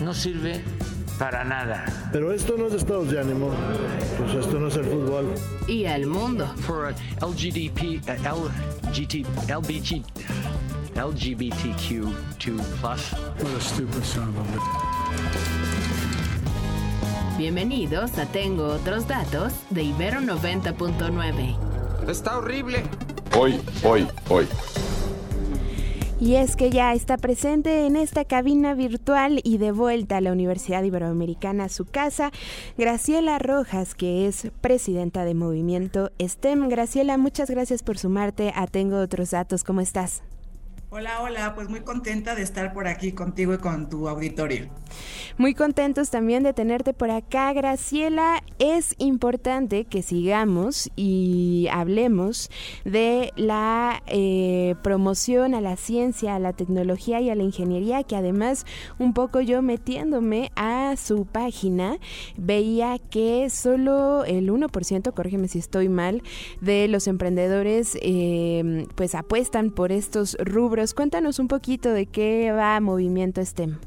no sirve para nada. Pero esto no es estados de ánimo, pues esto no es el fútbol. Y al mundo. For LGDP, uh, LGT, LBG, LGBTQ2+. What a stupid son of a Bienvenidos a Tengo Otros Datos de Ibero 90.9. Está horrible. Hoy, hoy, hoy. Y es que ya está presente en esta cabina virtual y de vuelta a la Universidad Iberoamericana, su casa, Graciela Rojas, que es presidenta de Movimiento STEM. Graciela, muchas gracias por sumarte a Tengo otros datos. ¿Cómo estás? Hola, hola, pues muy contenta de estar por aquí contigo y con tu auditorio. Muy contentos también de tenerte por acá, Graciela. Es importante que sigamos y hablemos de la eh, promoción a la ciencia, a la tecnología y a la ingeniería, que además un poco yo metiéndome a su página, veía que solo el 1%, corrígeme si estoy mal, de los emprendedores eh, pues apuestan por estos rubros Cuéntanos un poquito de qué va Movimiento STEM.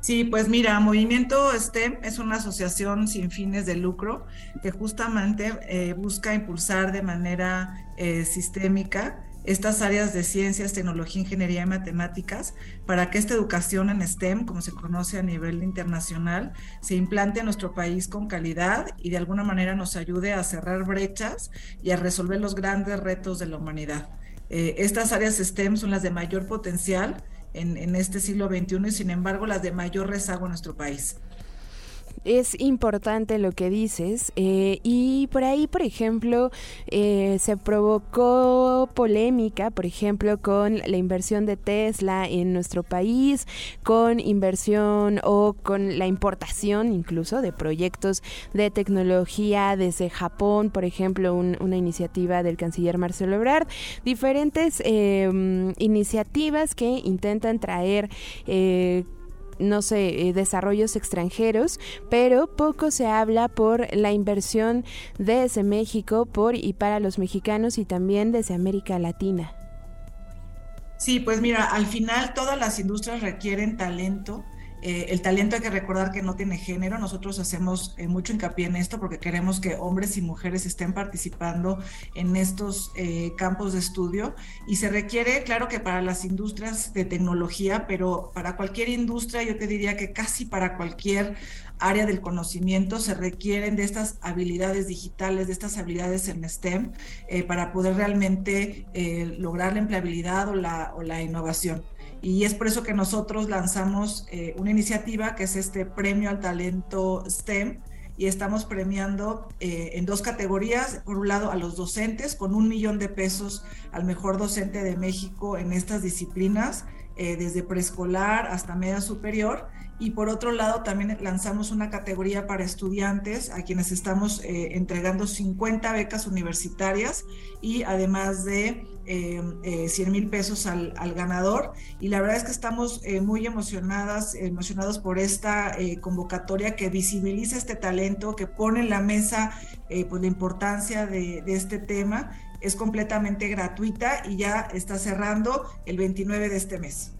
Sí, pues mira, Movimiento STEM es una asociación sin fines de lucro que justamente eh, busca impulsar de manera eh, sistémica estas áreas de ciencias, tecnología, ingeniería y matemáticas para que esta educación en STEM, como se conoce a nivel internacional, se implante en nuestro país con calidad y de alguna manera nos ayude a cerrar brechas y a resolver los grandes retos de la humanidad. Eh, estas áreas STEM son las de mayor potencial en, en este siglo XXI y sin embargo las de mayor rezago en nuestro país es importante lo que dices eh, y por ahí, por ejemplo, eh, se provocó polémica, por ejemplo, con la inversión de Tesla en nuestro país, con inversión o con la importación incluso de proyectos de tecnología desde Japón, por ejemplo, una iniciativa del canciller Marcelo Ebrard, diferentes em, iniciativas que intentan traer eh, no sé, eh, desarrollos extranjeros, pero poco se habla por la inversión desde México por y para los mexicanos y también desde América Latina. Sí, pues mira, al final todas las industrias requieren talento eh, el talento hay que recordar que no tiene género. Nosotros hacemos eh, mucho hincapié en esto porque queremos que hombres y mujeres estén participando en estos eh, campos de estudio. Y se requiere, claro que para las industrias de tecnología, pero para cualquier industria, yo te diría que casi para cualquier área del conocimiento se requieren de estas habilidades digitales, de estas habilidades en STEM, para poder realmente lograr la empleabilidad o la, o la innovación. Y es por eso que nosotros lanzamos eh, una iniciativa que es este premio al talento STEM y estamos premiando eh, en dos categorías. Por un lado, a los docentes con un millón de pesos al mejor docente de México en estas disciplinas, eh, desde preescolar hasta media superior. Y por otro lado, también lanzamos una categoría para estudiantes a quienes estamos entregando 50 becas universitarias y además de eh, 100 mil pesos al, ganador y la verdad es que estamos eh, muy emocionadas, emocionados por esta eh, convocatoria que visibiliza este talento, que pone en la mesa eh, pues la importancia de, este tema. Es completamente gratuita y ya está cerrando el 29 de este mes.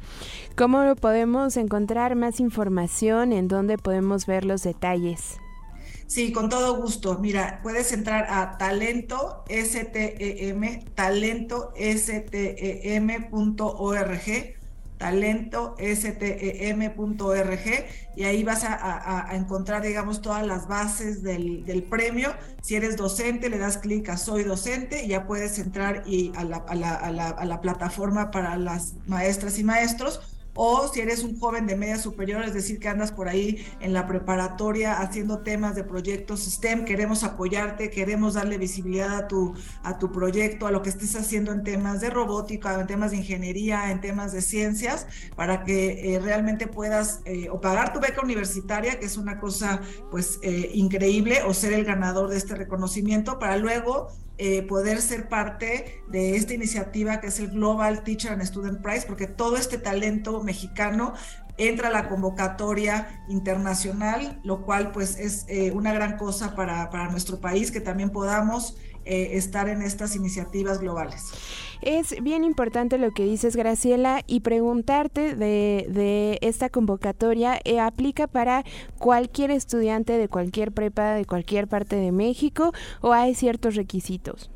¿Cómo podemos encontrar más información? ¿En dónde podemos ver los detalles? Sí, con todo gusto. Mira, puedes entrar a talento STEM, talento STEM.org, talento STEM.org, y ahí vas a, encontrar, digamos, todas las bases del, premio. Si eres docente, le das clic a Soy docente y ya puedes entrar y a, la, a la plataforma para las maestras y maestros o si eres un joven de media superior, es decir, que andas por ahí en la preparatoria haciendo temas de proyectos STEM, queremos apoyarte, queremos darle visibilidad a tu, a tu proyecto, a lo que estés haciendo en temas de robótica, en temas de ingeniería, en temas de ciencias, para que eh, realmente puedas eh, o pagar tu beca universitaria, que es una cosa pues eh, increíble, o ser el ganador de este reconocimiento, para luego eh, poder ser parte de esta iniciativa que es el Global Teacher and Student Prize, porque todo este talento mexicano entra a la convocatoria internacional, lo cual pues es eh, una gran cosa para, para, nuestro país, que también podamos eh, estar en estas iniciativas globales. Es bien importante lo que dices, Graciela, y preguntarte de, de esta convocatoria, eh, ¿aplica para cualquier estudiante de cualquier prepa de cualquier parte de México o hay ciertos requisitos?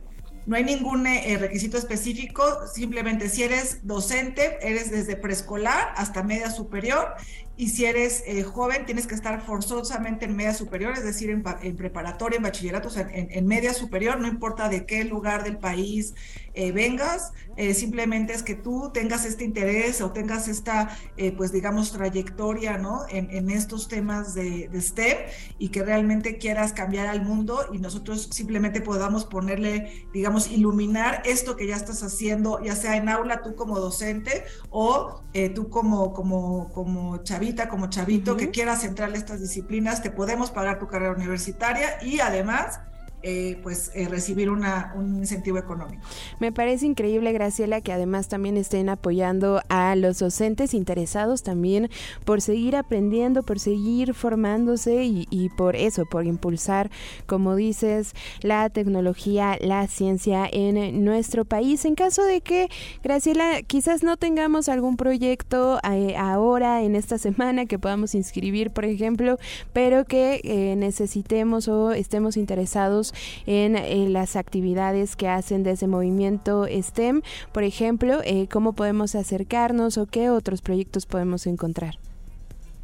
No hay ningún eh, requisito específico, simplemente si eres docente, eres desde preescolar hasta media superior y si eres eh, joven, tienes que estar forzosamente en media superior, es decir, en, en preparatoria, en bachillerato, o sea, en, en, media superior, no importa de qué lugar del país eh, vengas, eh, simplemente es que tú tengas este interés o tengas esta, eh, pues digamos, trayectoria, ¿no? En, en estos temas de, de, STEM y que realmente quieras cambiar al mundo y nosotros simplemente podamos ponerle, digamos, iluminar esto que ya estás haciendo, ya sea en aula tú como docente o tú como, como, como como chavito, uh -huh. que quieras centrar estas disciplinas, te podemos pagar tu carrera universitaria y además eh, pues eh, recibir una, un incentivo económico. Me parece increíble, Graciela, que además también estén apoyando a los docentes interesados también por seguir aprendiendo, por seguir formándose y, y por eso, por impulsar, como dices, la tecnología, la ciencia en nuestro país. En caso de que, Graciela, quizás no tengamos algún proyecto eh, ahora, en esta semana, que podamos inscribir, por ejemplo, pero que eh, necesitemos o estemos interesados en, las actividades que hacen de ese movimiento STEM. Por ejemplo, eh, cómo podemos acercarnos o qué otros proyectos podemos encontrar.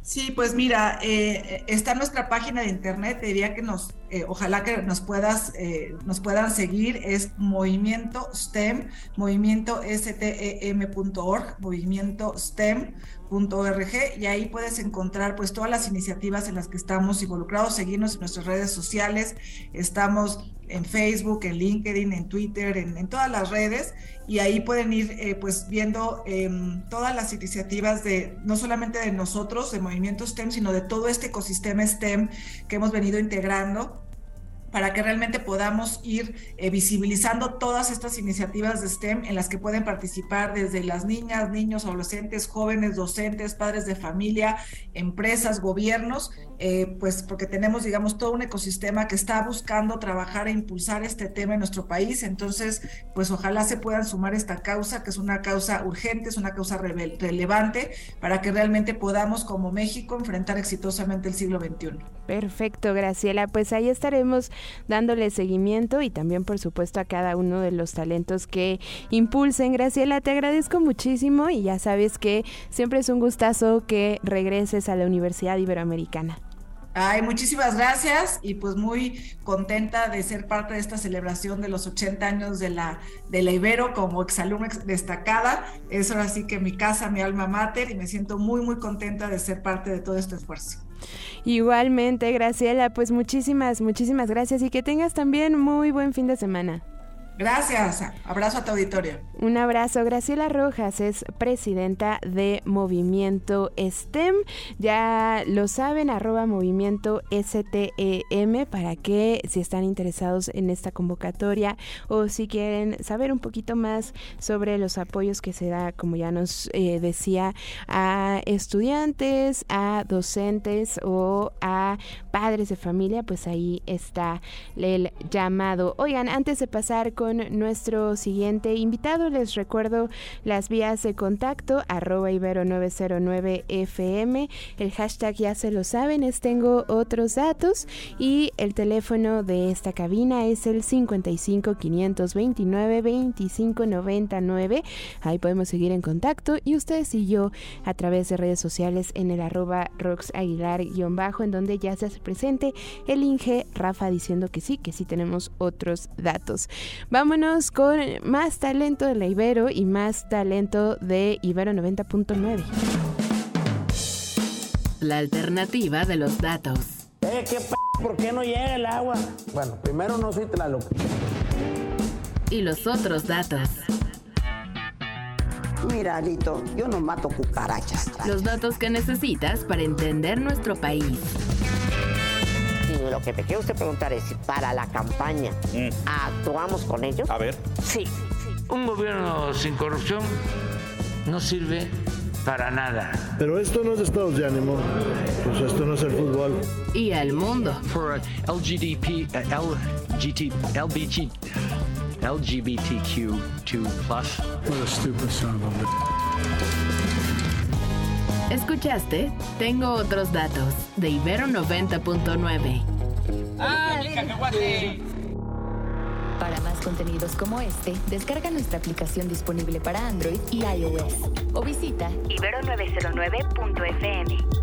Sí, pues mira, eh, está nuestra página de internet, te diría que nos, eh, ojalá que nos puedas, eh, nos puedan seguir, es movimiento STEM, movimiento stem.org, movimiento STEM.org, y ahí puedes encontrar pues todas las iniciativas en las que estamos involucrados, seguirnos en nuestras redes sociales, estamos en Facebook, en LinkedIn, en Twitter, en, todas las redes y ahí pueden ir eh, pues viendo eh, todas las iniciativas de no solamente de nosotros, de Movimiento STEM, sino de todo este ecosistema STEM que hemos venido integrando para que realmente podamos ir eh, visibilizando todas estas iniciativas de STEM en las que pueden participar desde las niñas, niños, adolescentes, jóvenes, docentes, padres de familia, empresas, gobiernos, eh, pues porque tenemos, digamos, todo un ecosistema que está buscando trabajar e impulsar este tema en nuestro país. Entonces, pues ojalá se puedan sumar esta causa, que es una causa urgente, es una causa re relevante, para que realmente podamos, como México, enfrentar exitosamente el siglo XXI. Perfecto, Graciela. Pues ahí estaremos dándole seguimiento y también por supuesto a cada uno de los talentos que impulsen. Graciela, te agradezco muchísimo y ya sabes que siempre es un gustazo que regreses a la Universidad Iberoamericana. Ay, muchísimas gracias y pues muy contenta de ser parte de esta celebración de los 80 años de la, de la Ibero como exalumna destacada. Es ahora sí que mi casa, mi alma mater y me siento muy, muy contenta de ser parte de todo este esfuerzo. Igualmente, Graciela, pues muchísimas, muchísimas gracias y que tengas también muy buen fin de semana. Gracias. Abrazo a tu auditorio. Un abrazo. Graciela Rojas es presidenta de Movimiento STEM. Ya lo saben, arroba movimiento STEM para que si están interesados en esta convocatoria o si quieren saber un poquito más sobre los apoyos que se da, como ya nos eh, decía, a estudiantes, a docentes o a padres de familia, pues ahí está el llamado. Oigan, antes de pasar con nuestro siguiente invitado. Les recuerdo las vías de contacto, arroba ibero909fm. El hashtag ya se lo saben, es tengo otros datos. Y el teléfono de esta cabina es el 55 529 25 99. Ahí podemos seguir en contacto. Y ustedes y yo a través de redes sociales en el arroba Rox Aguilar-bajo, en donde ya se hace presente el Inge Rafa diciendo que sí, que sí tenemos otros datos. Vámonos con más talento de la Ibero y más talento de Ibero 90.9. la alternativa de los datos. Eh, ¿qué p ¿Por qué no llega el agua? Bueno, primero no soy Tlaloc. Y los otros datos. Mira, Alito, yo no mato cucarachas. Los datos que necesitas para entender nuestro país. Lo que te quiero usted preguntar es si para la campaña actuamos con ellos. A ver. Sí. Un gobierno sin corrupción no sirve para nada. Pero esto no es estados de ánimo. Pues esto no es el fútbol. Y al mundo. For LGDP, uh, LGT, LBG, LGBTQ2 plus. What a stupid son of a bitch. ¿Escuchaste? Tengo otros datos de Ibero 90.9. Para más contenidos como este, descarga nuestra aplicación disponible para Android y iOS o visita ibero909.fm.